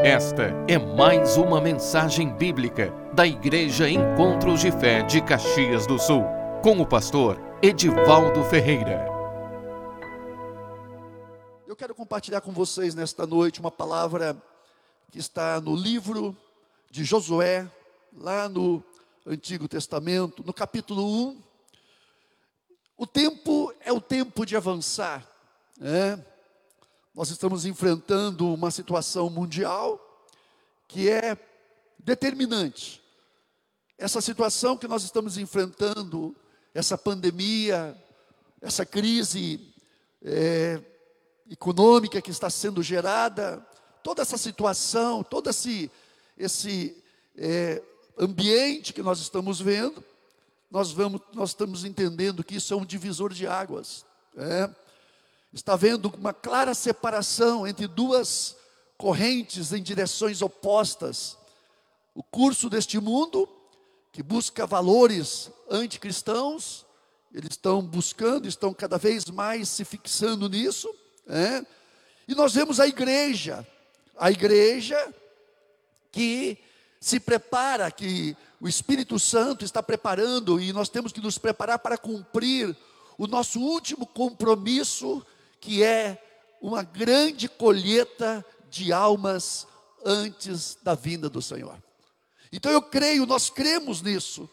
Esta é mais uma mensagem bíblica da Igreja Encontros de Fé de Caxias do Sul, com o pastor Edivaldo Ferreira. Eu quero compartilhar com vocês nesta noite uma palavra que está no livro de Josué, lá no Antigo Testamento, no capítulo 1. O tempo é o tempo de avançar, né? Nós estamos enfrentando uma situação mundial que é determinante. Essa situação que nós estamos enfrentando, essa pandemia, essa crise é, econômica que está sendo gerada, toda essa situação, todo esse, esse é, ambiente que nós estamos vendo, nós, vamos, nós estamos entendendo que isso é um divisor de águas. É, está havendo uma clara separação entre duas correntes em direções opostas. O curso deste mundo, que busca valores anticristãos, eles estão buscando, estão cada vez mais se fixando nisso, é? e nós vemos a igreja, a igreja que se prepara, que o Espírito Santo está preparando, e nós temos que nos preparar para cumprir o nosso último compromisso que é uma grande colheita de almas antes da vinda do Senhor. Então eu creio, nós cremos nisso,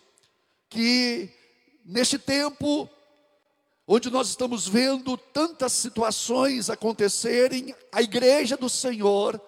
que neste tempo, onde nós estamos vendo tantas situações acontecerem, a igreja do Senhor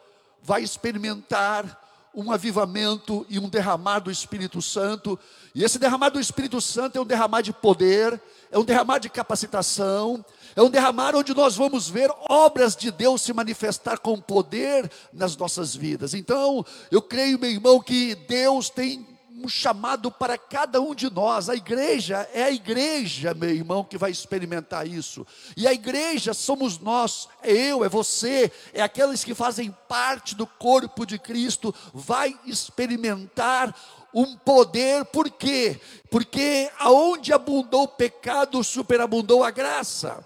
vai experimentar um avivamento e um derramar do Espírito Santo, e esse derramar do Espírito Santo é um derramar de poder, é um derramar de capacitação, é um derramar onde nós vamos ver obras de Deus se manifestar com poder nas nossas vidas. Então, eu creio, meu irmão, que Deus tem um chamado para cada um de nós. A igreja é a igreja, meu irmão, que vai experimentar isso. E a igreja somos nós, é eu, é você, é aqueles que fazem parte do corpo de Cristo, vai experimentar um poder, por quê? Porque aonde abundou o pecado, superabundou a graça.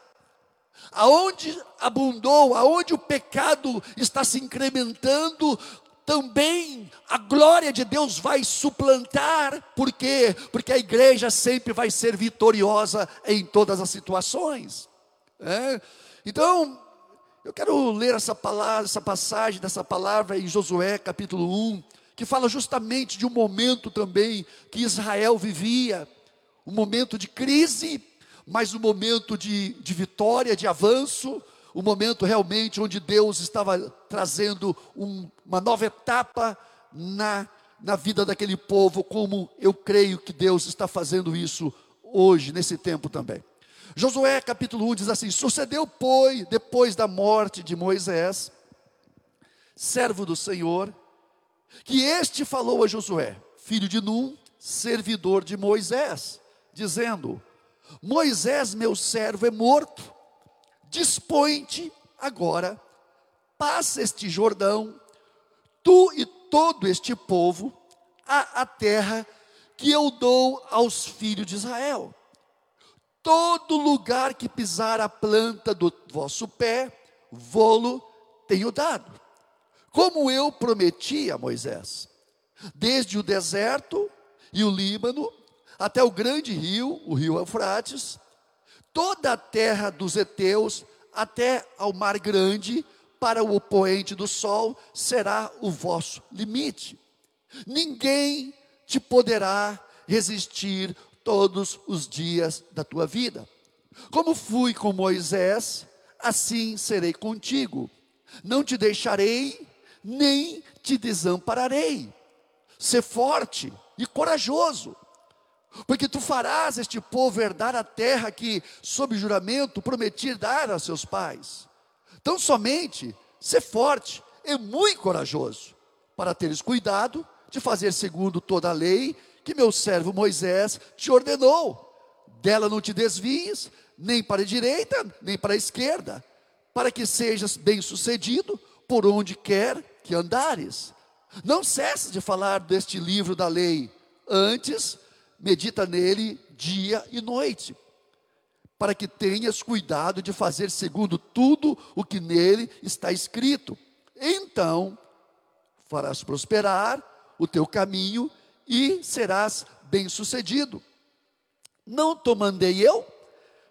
Aonde abundou, aonde o pecado está se incrementando, também a glória de Deus vai suplantar, por quê? Porque a igreja sempre vai ser vitoriosa em todas as situações. É? Então, eu quero ler essa palavra, essa passagem dessa palavra em Josué capítulo 1, que fala justamente de um momento também que Israel vivia, um momento de crise, mas um momento de, de vitória, de avanço, um momento realmente onde Deus estava trazendo um, uma nova etapa na, na vida daquele povo, como eu creio que Deus está fazendo isso hoje, nesse tempo também. Josué capítulo 1 diz assim: Sucedeu, pois, depois da morte de Moisés, servo do Senhor, que este falou a Josué, filho de Num, servidor de Moisés, dizendo: Moisés, meu servo, é morto. Dispõe-te agora, passa este Jordão, tu e todo este povo, a, a terra que eu dou aos filhos de Israel. Todo lugar que pisar a planta do vosso pé, vou-lo tenho dado. Como eu prometi a Moisés, desde o deserto e o Líbano, até o grande rio, o rio Eufrates, toda a terra dos heteus, até ao mar grande, para o opoente do sol, será o vosso limite. Ninguém te poderá resistir todos os dias da tua vida. Como fui com Moisés, assim serei contigo. Não te deixarei, nem te desampararei. Ser forte e corajoso porque tu farás este povo herdar a terra que, sob juramento, prometi dar a seus pais. Então, somente ser forte e muito corajoso, para teres cuidado de fazer segundo toda a lei que meu servo Moisés te ordenou. Dela não te desvies, nem para a direita, nem para a esquerda, para que sejas bem-sucedido por onde quer que andares. Não cesses de falar deste livro da lei, antes medita nele dia e noite, para que tenhas cuidado de fazer segundo tudo o que nele está escrito. Então farás prosperar o teu caminho e serás bem-sucedido. Não te mandei eu?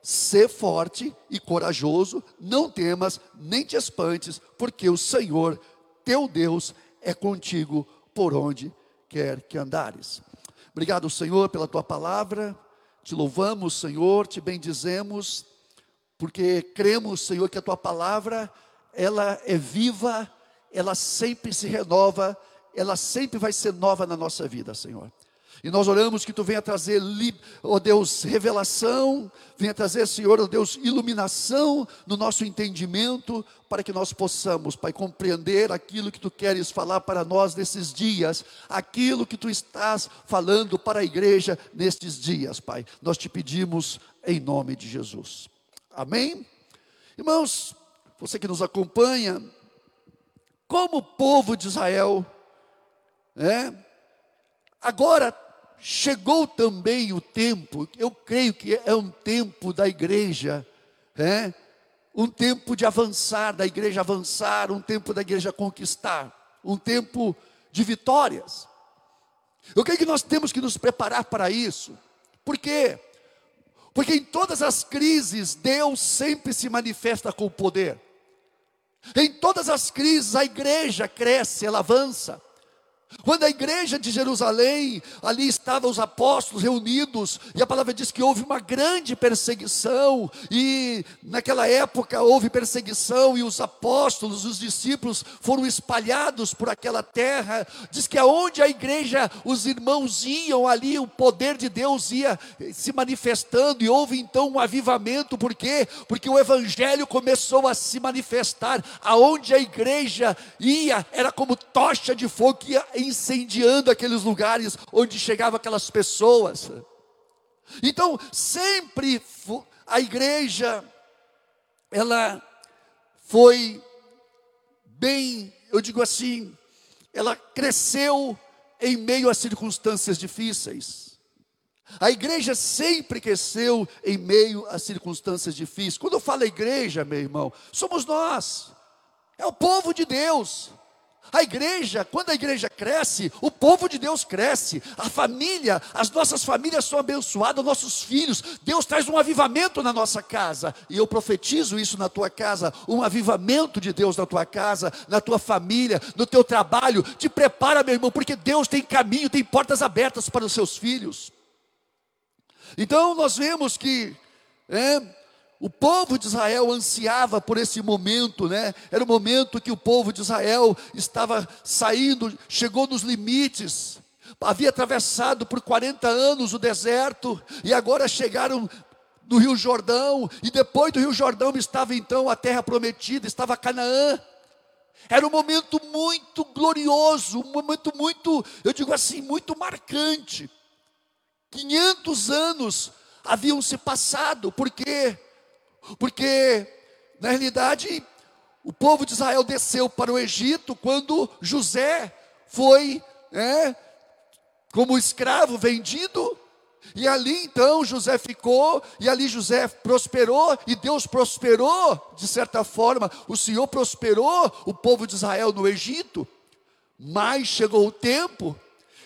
Sê forte e corajoso, não temas, nem te espantes, porque o Senhor, teu Deus, é contigo por onde quer que andares. Obrigado, Senhor, pela tua palavra. Te louvamos, Senhor, te bendizemos, porque cremos, Senhor, que a tua palavra, ela é viva, ela sempre se renova, ela sempre vai ser nova na nossa vida, Senhor. E nós oramos que tu venha trazer, ó oh Deus, revelação, venha trazer, Senhor, ó oh Deus, iluminação no nosso entendimento, para que nós possamos, Pai, compreender aquilo que tu queres falar para nós nesses dias, aquilo que tu estás falando para a igreja nestes dias, Pai. Nós te pedimos em nome de Jesus. Amém? Irmãos, você que nos acompanha, como o povo de Israel, é, agora chegou também o tempo, eu creio que é um tempo da igreja, é? um tempo de avançar, da igreja avançar, um tempo da igreja conquistar, um tempo de vitórias. Eu creio que nós temos que nos preparar para isso, por quê? Porque em todas as crises, Deus sempre se manifesta com poder. Em todas as crises, a igreja cresce, ela avança. Quando a igreja de Jerusalém, ali estavam os apóstolos reunidos, e a palavra diz que houve uma grande perseguição, e naquela época houve perseguição, e os apóstolos, os discípulos foram espalhados por aquela terra. Diz que aonde a igreja, os irmãos iam ali, o poder de Deus ia se manifestando, e houve então um avivamento, por quê? Porque o evangelho começou a se manifestar, aonde a igreja ia, era como tocha de fogo que ia incendiando aqueles lugares onde chegavam aquelas pessoas. Então, sempre a igreja, ela foi bem, eu digo assim, ela cresceu em meio a circunstâncias difíceis. A igreja sempre cresceu em meio a circunstâncias difíceis. Quando eu falo igreja, meu irmão, somos nós, é o povo de Deus. A igreja, quando a igreja cresce, o povo de Deus cresce, a família, as nossas famílias são abençoadas, nossos filhos, Deus traz um avivamento na nossa casa, e eu profetizo isso na tua casa, um avivamento de Deus na tua casa, na tua família, no teu trabalho, te prepara, meu irmão, porque Deus tem caminho, tem portas abertas para os seus filhos. Então nós vemos que é, o povo de Israel ansiava por esse momento, né? Era o momento que o povo de Israel estava saindo, chegou nos limites, havia atravessado por 40 anos o deserto, e agora chegaram no Rio Jordão, e depois do Rio Jordão estava então a terra prometida, estava Canaã. Era um momento muito glorioso, um momento muito, eu digo assim, muito marcante. 500 anos haviam se passado, porque porque, na realidade, o povo de Israel desceu para o Egito quando José foi, né, como escravo vendido, e ali então José ficou, e ali José prosperou, e Deus prosperou, de certa forma, o Senhor prosperou o povo de Israel no Egito, mas chegou o tempo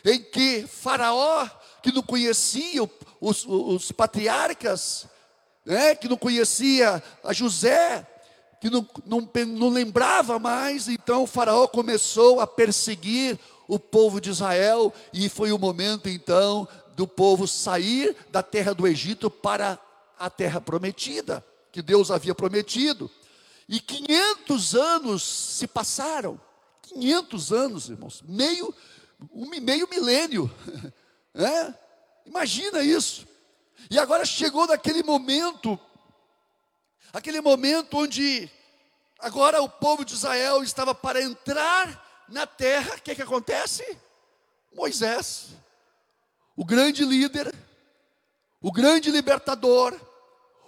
em que Faraó, que não conhecia os, os patriarcas, né, que não conhecia a José, que não, não, não lembrava mais, então o faraó começou a perseguir o povo de Israel, e foi o momento então do povo sair da terra do Egito para a terra prometida, que Deus havia prometido. E 500 anos se passaram, 500 anos, irmãos, meio, um meio milênio, é? imagina isso. E agora chegou naquele momento, aquele momento onde agora o povo de Israel estava para entrar na terra, o que, que acontece? Moisés, o grande líder, o grande libertador,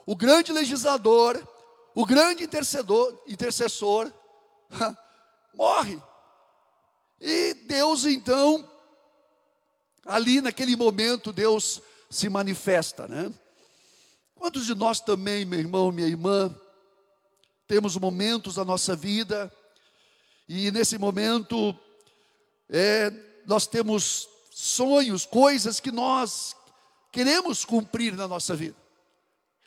o grande legislador, o grande intercedor, intercessor, morre. E Deus então, ali naquele momento, Deus se manifesta, né? Quantos de nós também, meu irmão, minha irmã, temos momentos da nossa vida e nesse momento é, nós temos sonhos, coisas que nós queremos cumprir na nossa vida,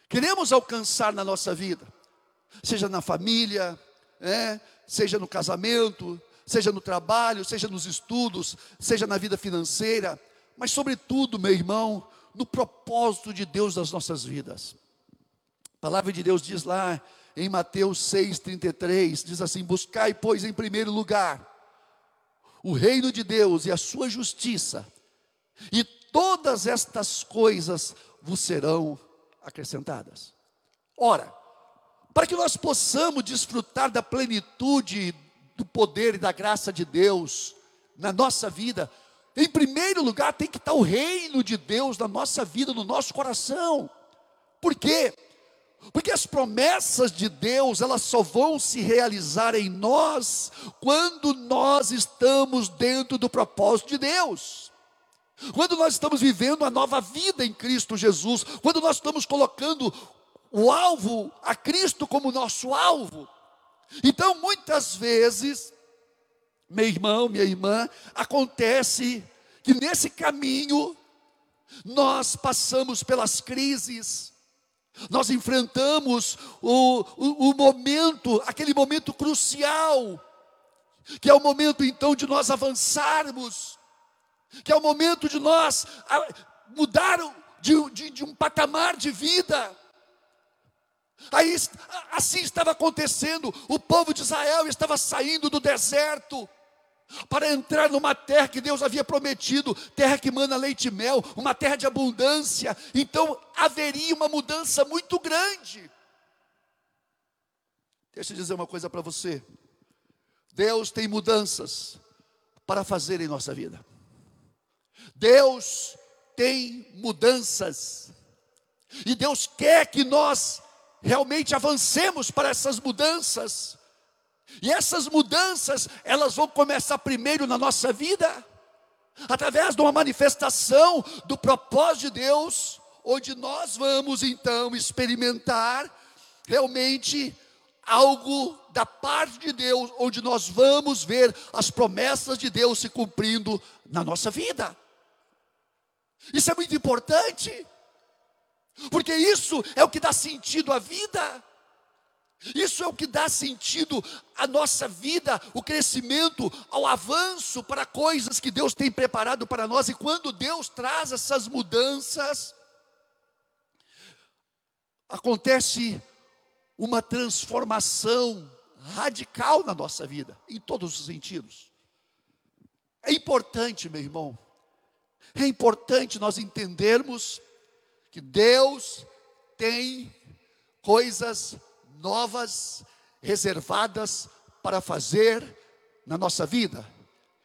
queremos alcançar na nossa vida, seja na família, é, seja no casamento, seja no trabalho, seja nos estudos, seja na vida financeira, mas sobretudo, meu irmão, no propósito de Deus das nossas vidas. A palavra de Deus diz lá em Mateus 6,33, diz assim: Buscai, pois, em primeiro lugar o reino de Deus e a sua justiça, e todas estas coisas vos serão acrescentadas. Ora, para que nós possamos desfrutar da plenitude do poder e da graça de Deus na nossa vida, em primeiro lugar tem que estar o reino de Deus na nossa vida, no nosso coração. Por quê? Porque as promessas de Deus, elas só vão se realizar em nós quando nós estamos dentro do propósito de Deus. Quando nós estamos vivendo a nova vida em Cristo Jesus, quando nós estamos colocando o alvo a Cristo como nosso alvo. Então, muitas vezes, meu irmão, minha irmã, acontece que nesse caminho nós passamos pelas crises, nós enfrentamos o, o, o, momento, aquele momento crucial, que é o momento então de nós avançarmos, que é o momento de nós mudar de, de, de um patamar de vida. Aí assim estava acontecendo, o povo de Israel estava saindo do deserto, para entrar numa terra que Deus havia prometido, terra que manda leite e mel, uma terra de abundância. Então haveria uma mudança muito grande. Deixa eu dizer uma coisa para você. Deus tem mudanças para fazer em nossa vida. Deus tem mudanças. E Deus quer que nós realmente avancemos para essas mudanças. E essas mudanças, elas vão começar primeiro na nossa vida, através de uma manifestação do propósito de Deus, onde nós vamos então experimentar realmente algo da parte de Deus, onde nós vamos ver as promessas de Deus se cumprindo na nossa vida. Isso é muito importante, porque isso é o que dá sentido à vida. Isso é o que dá sentido à nossa vida, o crescimento, ao avanço para coisas que Deus tem preparado para nós. E quando Deus traz essas mudanças, acontece uma transformação radical na nossa vida, em todos os sentidos. É importante, meu irmão, é importante nós entendermos que Deus tem coisas novas, reservadas para fazer na nossa vida.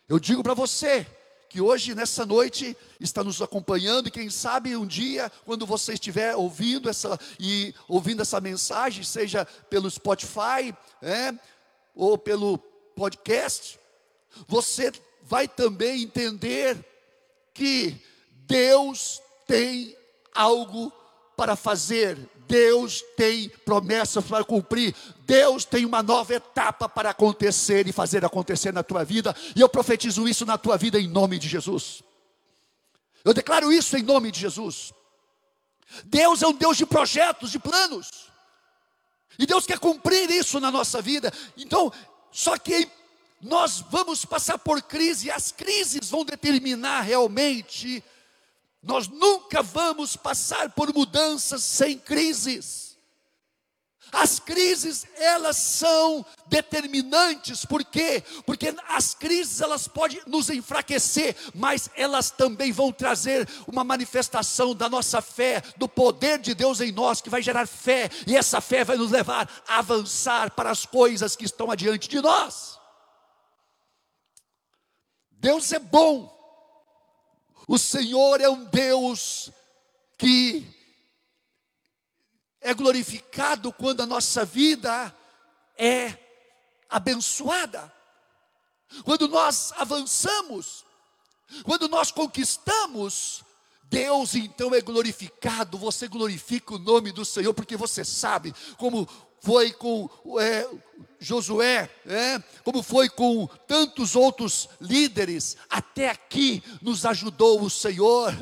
Eu digo para você que hoje, nessa noite, está nos acompanhando, e quem sabe um dia, quando você estiver ouvindo essa, e ouvindo essa mensagem, seja pelo Spotify, é, ou pelo podcast, você vai também entender que Deus tem algo para fazer. Deus tem promessas para cumprir, Deus tem uma nova etapa para acontecer e fazer acontecer na tua vida, e eu profetizo isso na tua vida em nome de Jesus. Eu declaro isso em nome de Jesus. Deus é um Deus de projetos, de planos, e Deus quer cumprir isso na nossa vida, então, só que nós vamos passar por crise, as crises vão determinar realmente nós nunca vamos passar por mudanças sem crises. As crises, elas são determinantes, por quê? Porque as crises, elas podem nos enfraquecer, mas elas também vão trazer uma manifestação da nossa fé, do poder de Deus em nós, que vai gerar fé, e essa fé vai nos levar a avançar para as coisas que estão adiante de nós. Deus é bom, o Senhor é um Deus que é glorificado quando a nossa vida é abençoada. Quando nós avançamos, quando nós conquistamos, Deus então é glorificado, você glorifica o nome do Senhor, porque você sabe como foi com é, Josué, é, como foi com tantos outros líderes, até aqui nos ajudou o Senhor.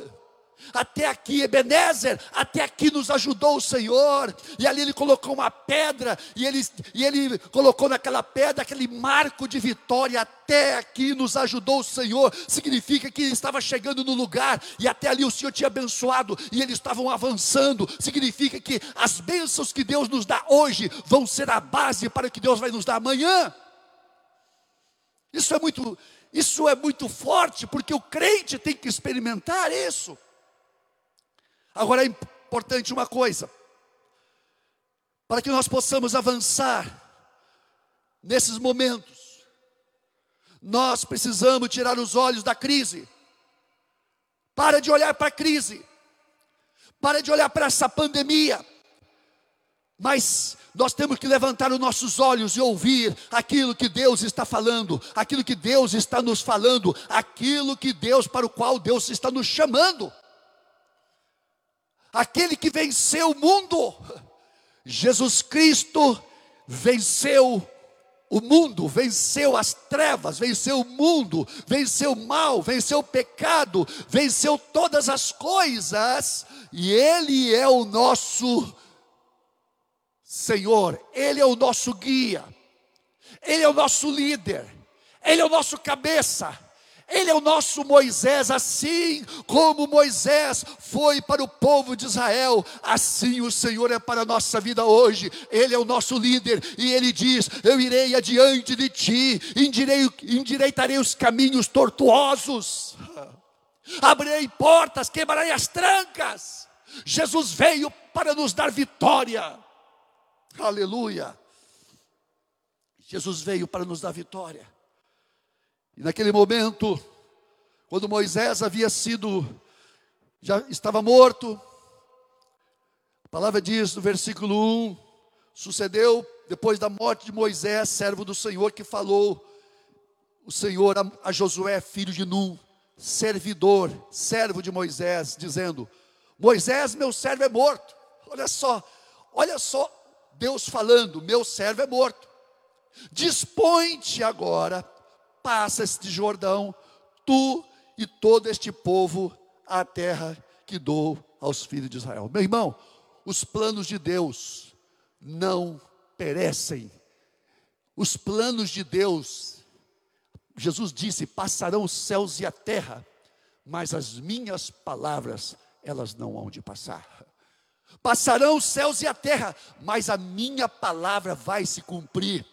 Até aqui, Ebenezer, até aqui nos ajudou o Senhor. E ali ele colocou uma pedra, e ele, e ele colocou naquela pedra aquele marco de vitória. Até aqui nos ajudou o Senhor. Significa que ele estava chegando no lugar, e até ali o Senhor tinha abençoado, e eles estavam avançando. Significa que as bênçãos que Deus nos dá hoje vão ser a base para o que Deus vai nos dar amanhã. Isso é muito, isso é muito forte, porque o crente tem que experimentar isso. Agora é importante uma coisa: para que nós possamos avançar nesses momentos, nós precisamos tirar os olhos da crise. Para de olhar para a crise, para de olhar para essa pandemia, mas nós temos que levantar os nossos olhos e ouvir aquilo que Deus está falando, aquilo que Deus está nos falando, aquilo que Deus, para o qual Deus está nos chamando aquele que venceu o mundo. Jesus Cristo venceu o mundo, venceu as trevas, venceu o mundo, venceu o mal, venceu o pecado, venceu todas as coisas, e Ele é o nosso Senhor, Ele é o nosso guia, Ele é o nosso líder, Ele é o nosso cabeça, ele é o nosso Moisés, assim como Moisés foi para o povo de Israel, assim o Senhor é para a nossa vida hoje. Ele é o nosso líder e ele diz: Eu irei adiante de ti, endireitarei os caminhos tortuosos, abrirei portas, quebrarei as trancas. Jesus veio para nos dar vitória. Aleluia. Jesus veio para nos dar vitória. E naquele momento, quando Moisés havia sido, já estava morto, a palavra diz no versículo 1: sucedeu depois da morte de Moisés, servo do Senhor, que falou o Senhor a, a Josué, filho de Num, servidor, servo de Moisés, dizendo: Moisés, meu servo é morto. Olha só, olha só, Deus falando: meu servo é morto. Dispõe-te agora passa este Jordão, tu e todo este povo, a terra que dou aos filhos de Israel. Meu irmão, os planos de Deus não perecem. Os planos de Deus, Jesus disse: passarão os céus e a terra, mas as minhas palavras, elas não hão de passar. Passarão os céus e a terra, mas a minha palavra vai se cumprir.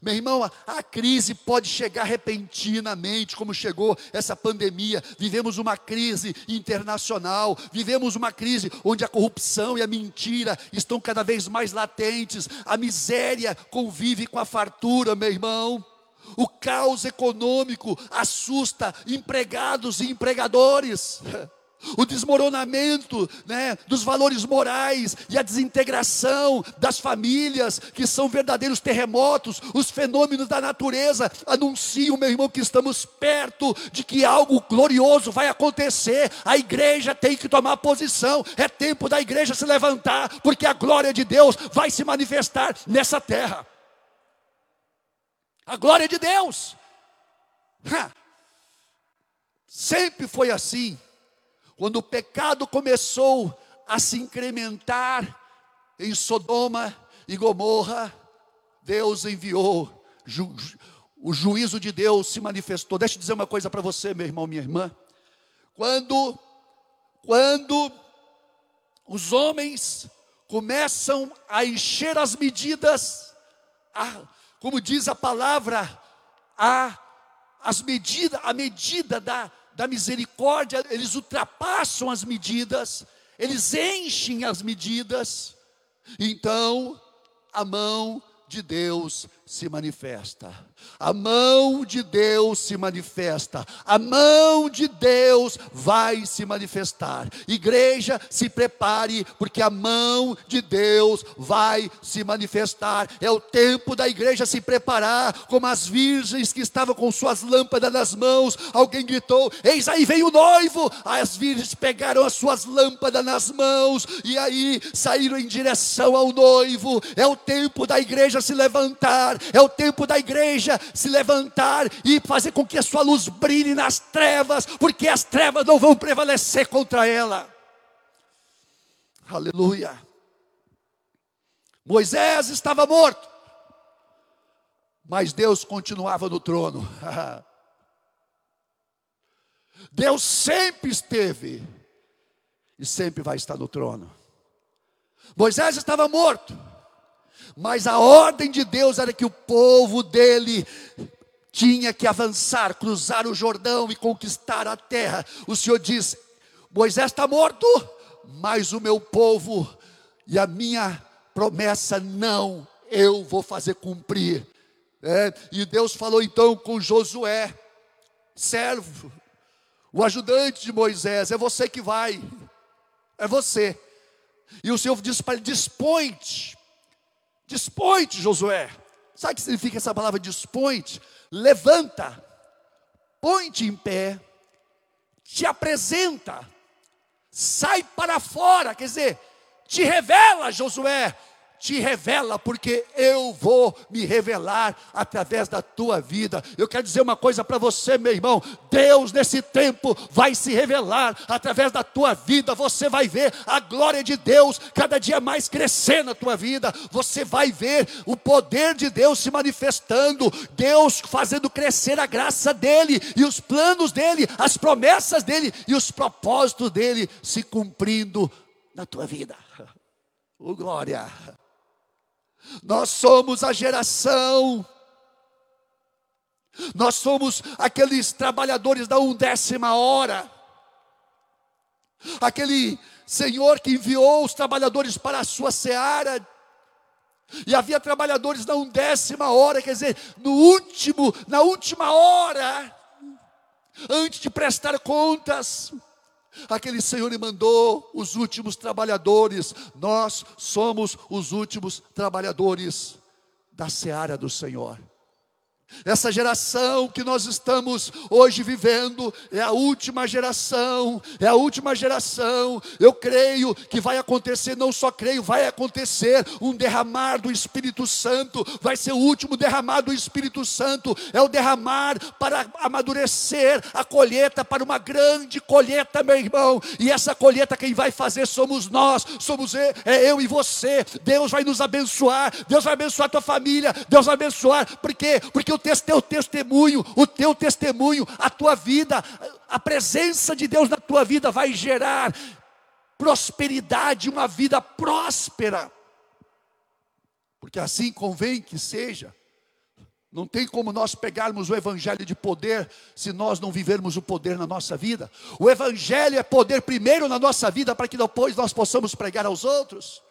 Meu irmão, a, crise pode chegar repentinamente, como chegou essa pandemia. Vivemos uma crise internacional, vivemos uma crise onde a corrupção e a mentira estão cada vez mais latentes, a miséria convive com a fartura, meu irmão. O caos econômico assusta empregados e empregadores. o desmoronamento né, dos valores morais e a desintegração das famílias, que são verdadeiros terremotos, os fenômenos da natureza anunciam, meu irmão, que estamos perto de que algo glorioso vai acontecer. A igreja tem que tomar posição, é tempo da igreja se levantar, porque a glória de Deus vai se manifestar nessa terra. A glória de Deus. Ha. Sempre foi assim. Quando o pecado começou a se incrementar em Sodoma e Gomorra, Deus enviou, ju, o juízo de Deus se manifestou. Deixa eu dizer uma coisa para você, meu irmão, minha irmã. Quando, quando os homens começam a encher as medidas, a, como diz a palavra, a, as medidas, a medida da, da misericórdia, eles ultrapassam as medidas, eles enchem as medidas, então a mão de Deus se manifesta. A mão de Deus se manifesta. A mão de Deus vai se manifestar. Igreja, se prepare, porque a mão de Deus vai se manifestar. É o tempo da igreja se preparar, como as virgens que estavam com suas lâmpadas nas mãos. Alguém gritou: Eis aí vem o noivo. As virgens pegaram as suas lâmpadas nas mãos e aí saíram em direção ao noivo. É o tempo da igreja se levantar, é o tempo da igreja se levantar e fazer com que a sua luz brilhe nas trevas, porque as trevas não vão prevalecer contra ela. Aleluia. Moisés estava morto, mas Deus continuava no trono. Deus sempre esteve e sempre vai estar no trono. Moisés estava morto, mas a ordem de Deus era que o povo dele tinha que avançar, cruzar o Jordão e conquistar a terra. O Senhor diz: Moisés está morto, mas o meu povo e a minha promessa não eu vou fazer cumprir. É, e Deus falou então com Josué, servo, o ajudante de Moisés, é você que vai, é você. E o Senhor disse para ele: dispõe-te, dispõe-te, Josué. Sabe o que significa essa palavra dispõe-te? Levanta, põe-te em pé, te apresenta, sai para fora, quer dizer, te revela, Josué, te revela, porque eu vou me revelar através da tua vida. Eu quero dizer uma coisa para você, meu irmão: Deus nesse tempo vai se revelar através da tua vida. Você vai ver a glória de Deus cada dia mais crescer na tua vida. Você vai ver o poder de Deus se manifestando, Deus fazendo crescer a graça dele e os planos dele, as promessas dele e os propósitos dele se cumprindo na tua vida. Oh, glória! Nós somos a geração, nós somos aqueles trabalhadores da undécima hora, aquele Senhor que enviou os trabalhadores para a sua seara, e havia trabalhadores na undécima hora, quer dizer, no último, na última hora, antes de prestar contas, Aquele Senhor lhe mandou os últimos trabalhadores, nós somos os últimos trabalhadores da seara do Senhor. Essa geração que nós estamos hoje vivendo é a última geração, é a última geração. Eu creio que vai acontecer, não só creio, vai acontecer um derramar do Espírito Santo, vai ser o último derramar do Espírito Santo, é o derramar para amadurecer a colheita para uma grande colheita, meu irmão. E essa colheita quem vai fazer somos nós, somos eu, é eu e você. Deus vai nos abençoar, Deus vai abençoar a tua família, Deus vai abençoar, por quê? Porque o teu testemunho, o teu testemunho, a tua vida, a presença de Deus na tua vida vai gerar prosperidade, uma vida próspera. Porque assim convém que seja. Não tem como nós pegarmos o evangelho de poder se nós não vivermos o poder na nossa vida. O evangelho é poder primeiro na nossa vida para que depois nós possamos pregar aos outros.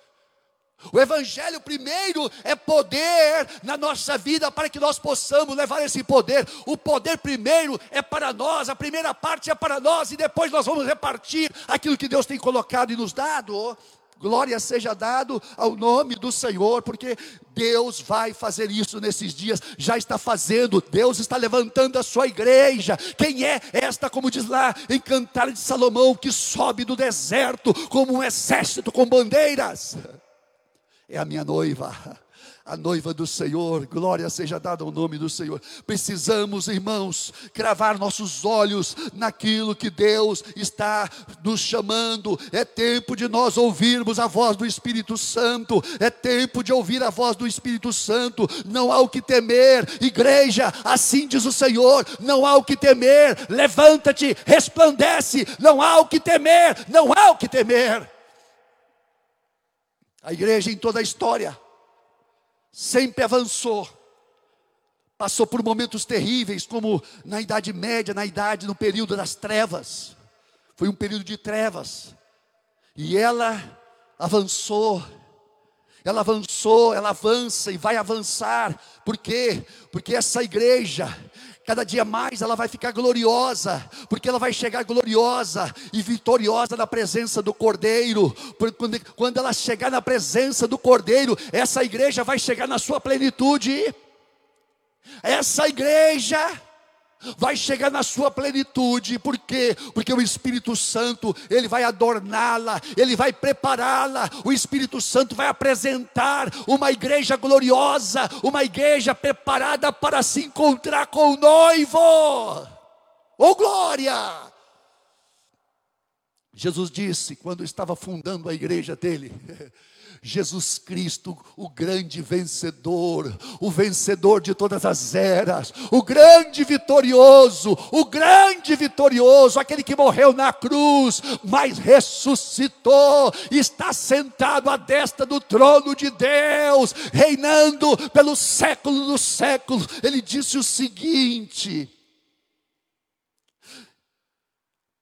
O Evangelho primeiro é poder na nossa vida para que nós possamos levar esse poder. O poder primeiro é para nós, a primeira parte é para nós e depois nós vamos repartir aquilo que Deus tem colocado e nos dado. Glória seja dado ao nome do Senhor, porque Deus vai fazer isso nesses dias, já está fazendo, Deus está levantando a sua igreja. Quem é esta, como diz lá em Cantar de Salomão, que sobe do deserto como um exército com bandeiras? É a minha noiva, a noiva do Senhor, glória seja dada ao nome do Senhor. Precisamos, irmãos, cravar nossos olhos naquilo que Deus está nos chamando. É tempo de nós ouvirmos a voz do Espírito Santo, é tempo de ouvir a voz do Espírito Santo. Não há o que temer, igreja, assim diz o Senhor: não há o que temer, levanta-te, resplandece, não há o que temer, não há o que temer. A igreja em toda a história sempre avançou. Passou por momentos terríveis, como na Idade Média, na idade, no período das trevas. Foi um período de trevas. E ela avançou. Ela avançou, ela avança e vai avançar. Por quê? Porque essa igreja, cada dia mais ela vai ficar gloriosa, porque ela vai chegar gloriosa e vitoriosa na presença do Cordeiro. Quando, ela chegar na presença do Cordeiro, essa igreja vai chegar na sua plenitude. Essa igreja vai chegar na sua plenitude, por quê? Porque o Espírito Santo, ele vai adorná-la, ele vai prepará-la, o Espírito Santo vai apresentar uma igreja gloriosa, uma igreja preparada para se encontrar com o noivo. Oh glória! Jesus disse, quando estava fundando a igreja dele, Jesus Cristo, o grande vencedor, o vencedor de todas as eras, o grande vitorioso, o grande vitorioso, aquele que morreu na cruz, mas ressuscitou, está sentado à destra do trono de Deus, reinando pelos séculos dos séculos. Ele disse o seguinte: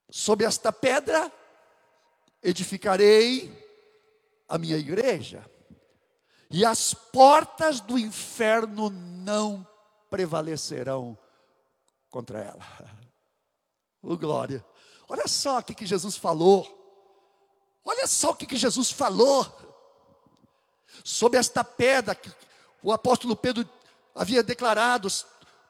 Sob esta pedra edificarei a minha igreja, e as portas do inferno não prevalecerão contra ela. Oh, glória. Olha só o que, Jesus falou. Olha só o que, que Jesus falou. Sobre esta pedra, que o apóstolo Pedro havia declarado: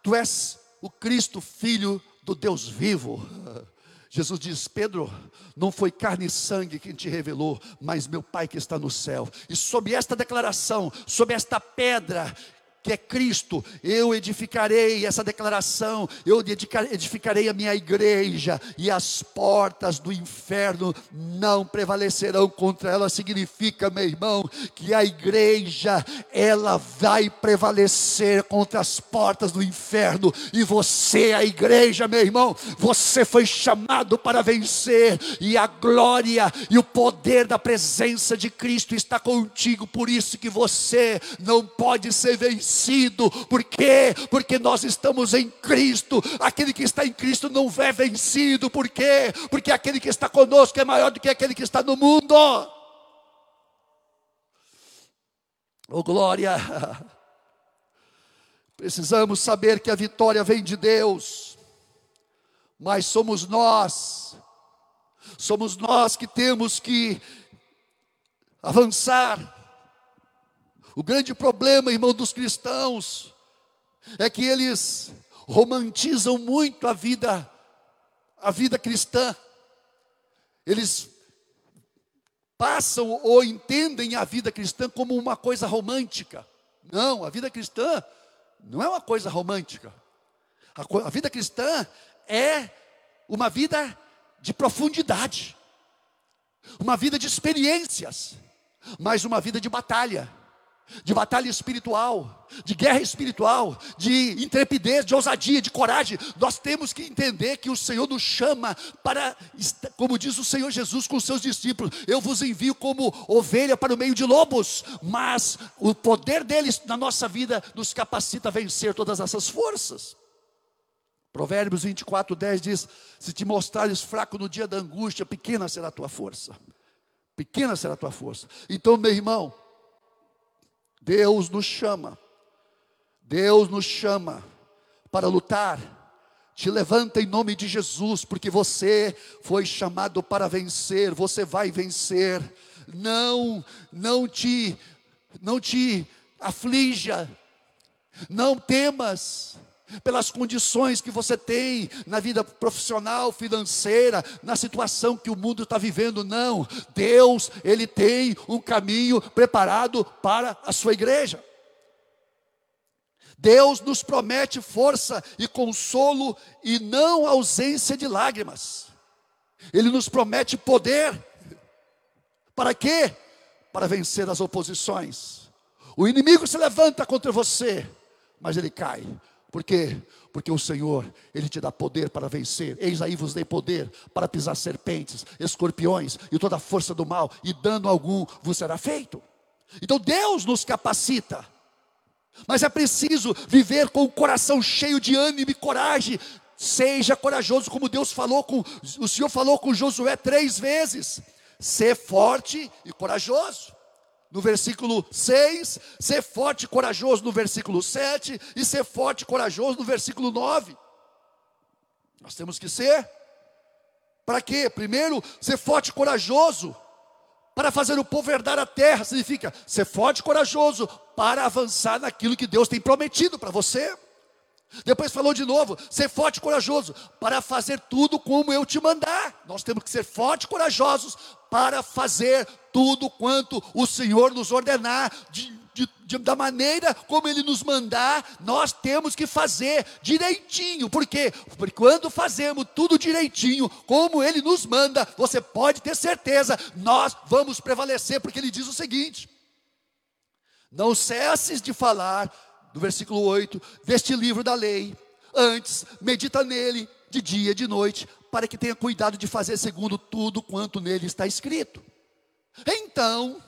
Tu és o Cristo, filho do Deus vivo. Jesus diz: Pedro, não foi carne e sangue quem te revelou, mas meu Pai que está no céu. E sob esta declaração, sob esta pedra que é Cristo, eu edificarei essa declaração, eu edificarei a minha igreja, e as portas do inferno não prevalecerão contra ela. Significa, meu irmão, que a igreja, ela vai prevalecer contra as portas do inferno, e você, a igreja, meu irmão, você foi chamado para vencer, e a glória e o poder da presença de Cristo está contigo, por isso que você não pode ser vencido vencido. Por quê? Porque nós estamos em Cristo. Aquele que está em Cristo não é vencido. Por quê? Porque aquele que está conosco é maior do que aquele que está no mundo. Oh glória! Precisamos saber que a vitória vem de Deus, mas somos nós, somos nós que temos que avançar, o grande problema, irmão, dos cristãos é que eles romantizam muito a vida, a vida cristã. Eles passam ou entendem a vida cristã como uma coisa romântica. Não, a vida cristã não é uma coisa romântica. A, a vida cristã é uma vida de profundidade, uma vida de experiências, mas uma vida de batalha de batalha espiritual, de guerra espiritual, de intrepidez, de ousadia, de coragem. Nós temos que entender que o Senhor nos chama para, como diz o Senhor Jesus com os seus discípulos: Eu vos envio como ovelha para o meio de lobos, mas o poder deles na nossa vida nos capacita a vencer todas essas forças. Provérbios 24, 10 diz: Se te mostrares fraco no dia da angústia, pequena será a tua força. Pequena será a tua força. Então, meu irmão, Deus nos chama, Deus nos chama para lutar. Te levanta em nome de Jesus, porque você foi chamado para vencer, você vai vencer. Não, não te, não te aflija, não temas pelas condições que você tem na vida profissional, financeira, na situação que o mundo está vivendo. Não, Deus, Ele tem um caminho preparado para a sua igreja. Deus nos promete força e consolo e não ausência de lágrimas. Ele nos promete poder. Para quê? Para vencer as oposições. O inimigo se levanta contra você, mas ele cai por quê? Porque o Senhor, Ele te dá poder para vencer. Eis aí vos dei poder para pisar serpentes, escorpiões e toda a força do mal, e dano algum vos será feito. Então Deus nos capacita. Mas é preciso viver com o coração cheio de ânimo e coragem. Seja corajoso, como Deus falou com o Senhor falou com Josué três vezes. Ser forte e corajoso no versículo 6, ser forte e corajoso no versículo 7 e ser forte e corajoso no versículo 9. Nós temos que ser para quê? Primeiro, ser forte e corajoso para fazer o povo herdar a terra, significa ser forte e corajoso para avançar naquilo que Deus tem prometido para você. Depois falou de novo: ser forte e corajoso para fazer tudo como eu te mandar. Nós temos que ser fortes e corajosos para fazer tudo quanto o Senhor nos ordenar, de, de, de, da maneira como Ele nos mandar, nós temos que fazer direitinho. Por quê? Porque quando fazemos tudo direitinho, como Ele nos manda, você pode ter certeza, nós vamos prevalecer, porque Ele diz o seguinte: não cesses de falar do versículo 8, deste livro da lei. Antes, medita nele de dia e de noite, para que tenha cuidado de fazer segundo tudo quanto nele está escrito. Então,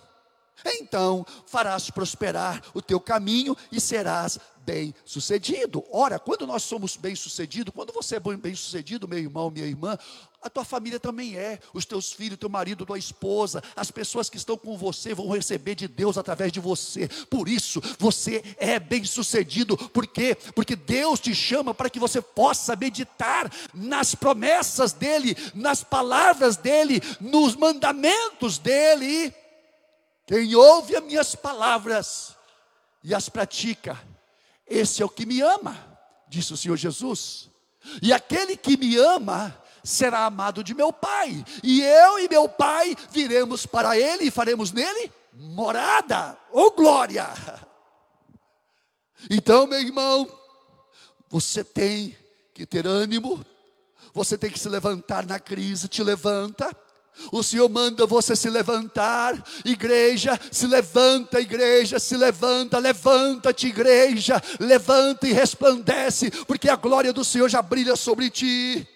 então farás prosperar o teu caminho e serás bem sucedido. Ora, quando nós somos bem sucedidos, quando você é bem sucedido, meu irmão, minha irmã, a tua família também é, os teus filhos, teu marido, tua esposa, as pessoas que estão com você vão receber de Deus através de você. Por isso, você é bem-sucedido, por quê? Porque Deus te chama para que você possa meditar nas promessas dele, nas palavras dele, nos mandamentos dele. Quem ouve as minhas palavras e as pratica, esse é o que me ama, disse o Senhor Jesus. E aquele que me ama, será amado de meu Pai, e eu e meu Pai viremos para ele e faremos nele morada, ou oh glória. Então, meu irmão, você tem que ter ânimo, você tem que se levantar na crise, te levanta. O Senhor manda você se levantar, igreja, se levanta, igreja, se levanta, levanta-te, igreja, levanta e resplandece, porque a glória do Senhor já brilha sobre ti.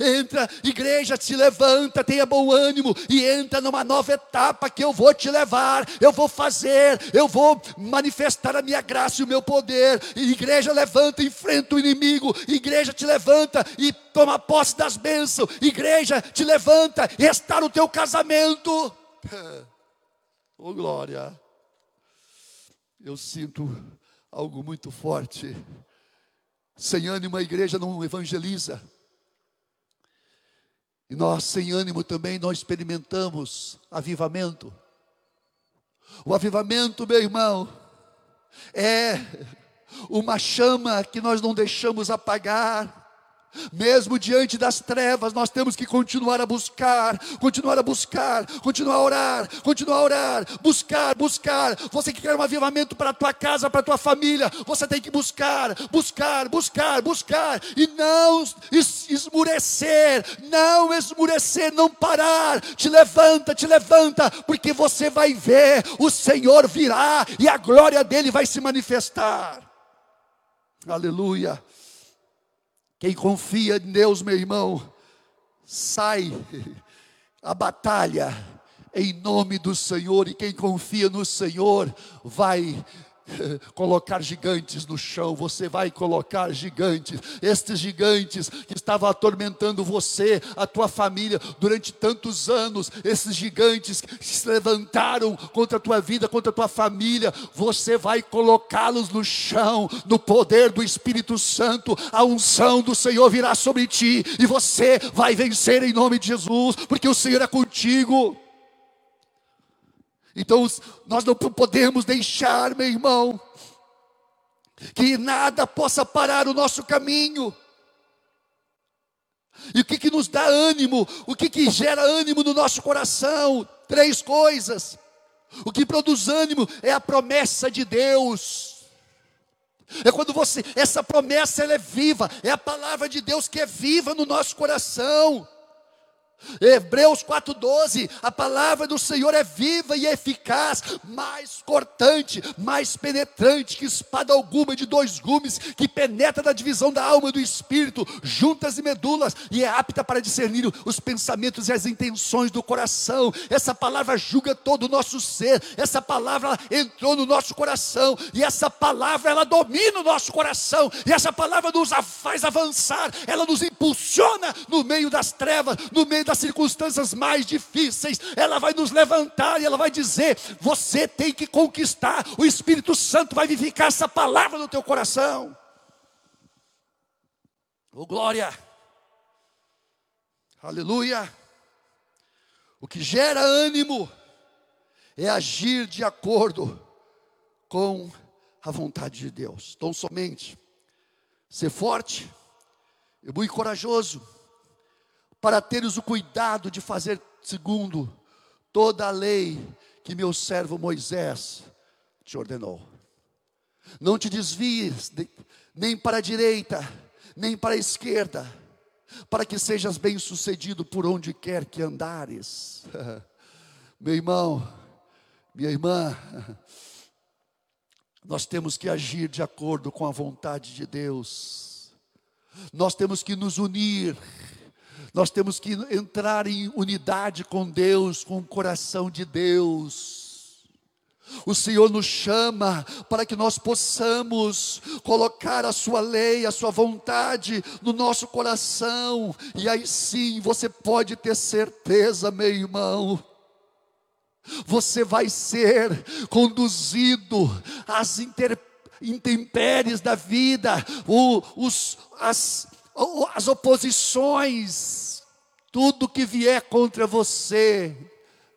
Entra, igreja, se levanta, tenha bom ânimo e entra numa nova etapa que eu vou te levar, eu vou fazer, eu vou manifestar a minha graça e o meu poder. E, igreja, levanta, enfrenta o inimigo. Igreja, te levanta e toma posse das bênçãos. Igreja, te levanta está no teu casamento. Oh glória! Eu sinto algo muito forte. Sem ânimo a igreja não evangeliza. E nós, sem ânimo também, nós experimentamos avivamento. O avivamento, meu irmão, é uma chama que nós não deixamos apagar mesmo diante das trevas, nós temos que continuar a buscar, continuar a buscar, continuar a orar, continuar a orar, buscar, buscar. Você que quer um avivamento para a tua casa, para a tua família, você tem que buscar, buscar, buscar, buscar e não esmurecer, não esmurecer, não parar. Te levanta, te levanta, porque você vai ver, o Senhor virá e a glória dele vai se manifestar. Aleluia. Quem confia em Deus, meu irmão, sai a batalha em nome do Senhor, e quem confia no Senhor vai colocar gigantes no chão, você vai colocar gigantes, estes gigantes que estavam atormentando você, a tua família durante tantos anos, esses gigantes que se levantaram contra a tua vida, contra a tua família, você vai colocá-los no chão, no poder do Espírito Santo, a unção do Senhor virá sobre ti e você vai vencer em nome de Jesus, porque o Senhor é contigo. Então, nós não podemos deixar, meu irmão, que nada possa parar o nosso caminho. E o que, que nos dá ânimo? O que, que gera ânimo no nosso coração? Três coisas. O que produz ânimo é a promessa de Deus. É quando você, essa promessa ela é viva, é a palavra de Deus que é viva no nosso coração. Hebreus 4,12: a palavra do Senhor é viva e eficaz, mais cortante, mais penetrante que espada alguma de dois gumes, que penetra na divisão da alma e do espírito, juntas e medulas, e é apta para discernir os pensamentos e as intenções do coração. Essa palavra julga todo o nosso ser, essa palavra entrou no nosso coração, e essa palavra ela domina o nosso coração, e essa palavra nos faz avançar, ela nos impulsiona no meio das trevas, no meio das das circunstâncias mais difíceis, ela vai nos levantar e ela vai dizer: você tem que conquistar, o Espírito Santo vai vivificar essa palavra no teu coração. Oh glória! Aleluia! O que gera ânimo é agir de acordo com a vontade de Deus. Então somente ser forte e muito corajoso, para teres o cuidado de fazer segundo toda a lei que meu servo Moisés te ordenou. Não te desvies de, nem para a direita, nem para a esquerda, para que sejas bem-sucedido por onde quer que andares. Meu irmão, minha irmã, nós temos que agir de acordo com a vontade de Deus. Nós temos que nos unir. Nós temos que entrar em unidade com Deus, com o coração de Deus. O Senhor nos chama para que nós possamos colocar a Sua lei, a Sua vontade no nosso coração, e aí sim você pode ter certeza, meu irmão, você vai ser conduzido às intempéries da vida, os, as, as oposições, tudo que vier contra você,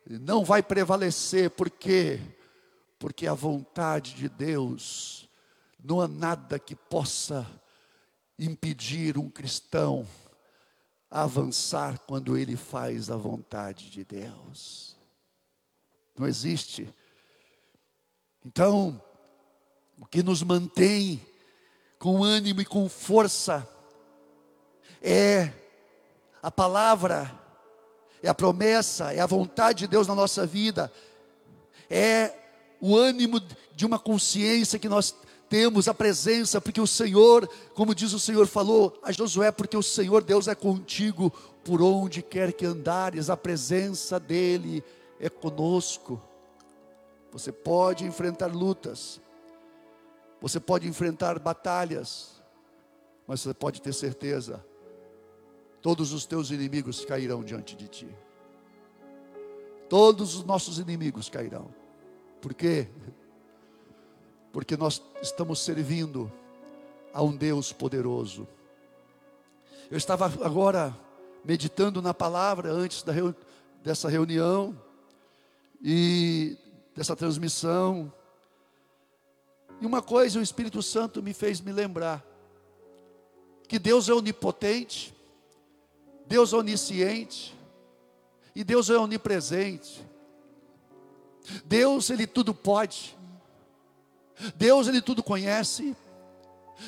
não vai prevalecer, porque porque a vontade de Deus não há nada que possa impedir um cristão avançar quando ele faz a vontade de Deus. Não existe. Então, o que nos mantém com ânimo e com força é a palavra, é a promessa, é a vontade de Deus na nossa vida, é o ânimo de uma consciência que nós temos, a presença, porque o Senhor, como diz o Senhor, falou a Josué, porque o Senhor Deus é contigo por onde quer que andares, a presença dEle é conosco. Você pode enfrentar lutas, você pode enfrentar batalhas, mas você pode ter certeza, todos os teus inimigos cairão diante de ti. Todos os nossos inimigos cairão. Por quê? Porque nós estamos servindo a um Deus poderoso. Eu estava agora meditando na palavra antes reu dessa reunião e dessa transmissão. E uma coisa o Espírito Santo me fez me lembrar: que Deus é onipotente, Deus é onisciente e Deus é onipresente. Deus, Ele tudo pode. Deus, Ele tudo conhece.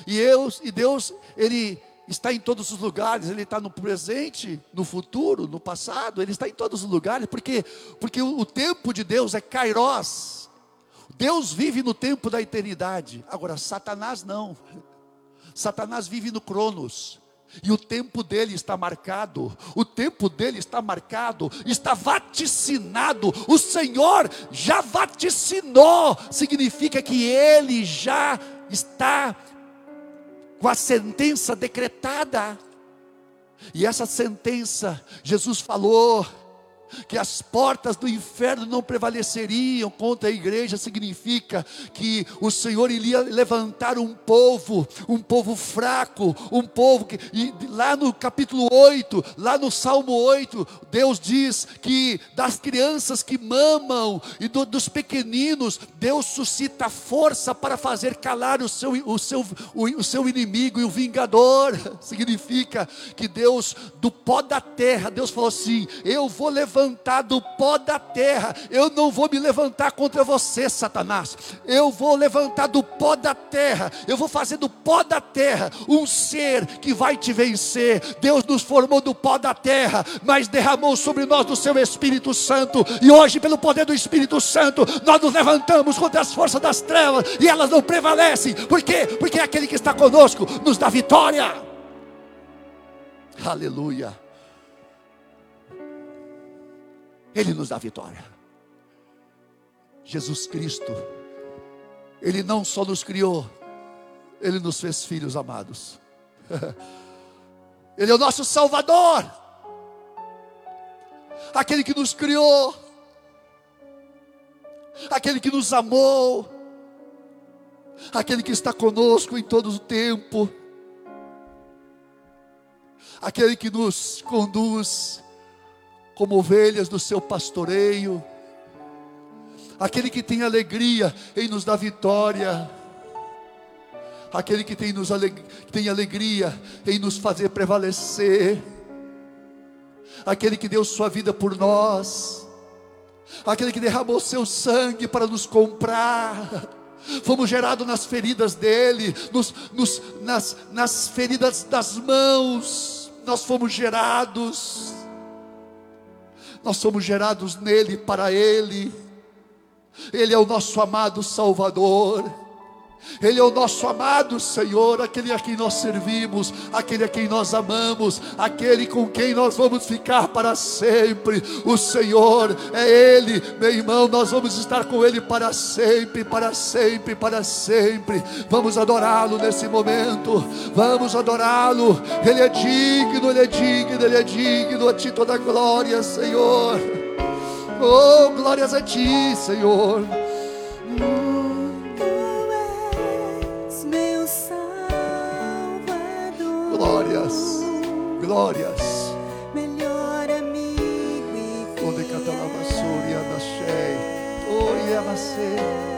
E Deus, e Deus, Ele está em todos os lugares, Ele está no presente, no futuro, no passado, Ele está em todos os lugares, porque, porque o, o tempo de Deus é Kairos. Deus vive no tempo da eternidade. Agora, Satanás não. Satanás vive no Cronos. E o tempo dele está marcado, o tempo dele está marcado, está vaticinado. O Senhor já vaticinou, significa que ele já está com a sentença decretada. E essa sentença, Jesus falou, que as portas do inferno não prevaleceriam contra a igreja, significa que o Senhor iria levantar um povo, um povo fraco, um povo que, e lá no capítulo 8, lá no Salmo 8, Deus diz que das crianças que mamam e do, dos pequeninos, Deus suscita força para fazer calar o seu, o, seu, o, o seu inimigo e o vingador, significa que Deus, do pó da terra, Deus falou assim: Eu vou levantar levantar do pó da terra. Eu não vou me levantar contra você, Satanás. Eu vou levantar do pó da terra. Eu vou fazer do pó da terra um ser que vai te vencer. Deus nos formou do pó da terra, mas derramou sobre nós do seu Espírito Santo. E hoje, pelo poder do Espírito Santo, nós nos levantamos contra as forças das trevas e elas não prevalecem. Por quê? Porque aquele que está conosco nos dá vitória. Aleluia. Ele nos dá vitória. Jesus Cristo, Ele não só nos criou, Ele nos fez filhos amados. Ele é o nosso Salvador, aquele que nos criou, aquele que nos amou, aquele que está conosco em todo o tempo, aquele que nos conduz como ovelhas do seu pastoreio, aquele que tem alegria em nos dar vitória, aquele que tem, nos aleg tem alegria em nos fazer prevalecer, aquele que deu sua vida por nós, aquele que derramou seu sangue para nos comprar. Fomos gerados nas feridas dele, nos, nos, nas, nas feridas das mãos, nós fomos gerados, nós somos gerados nele, para ele, ele é o nosso amado Salvador. Ele é o nosso amado Senhor, aquele a quem nós servimos, aquele a quem nós amamos, aquele com quem nós vamos ficar para sempre. O Senhor é Ele, meu irmão, nós vamos estar com Ele para sempre, para sempre, para sempre. Vamos adorá-lo nesse momento, vamos adorá-lo. Ele é digno, Ele é digno, Ele é digno. A Ti toda a glória, Senhor. Oh, glórias a Ti, Senhor. Glórias, glórias. Melhor amigo e Onde catalaba Surya Nashei, Oi Amacei.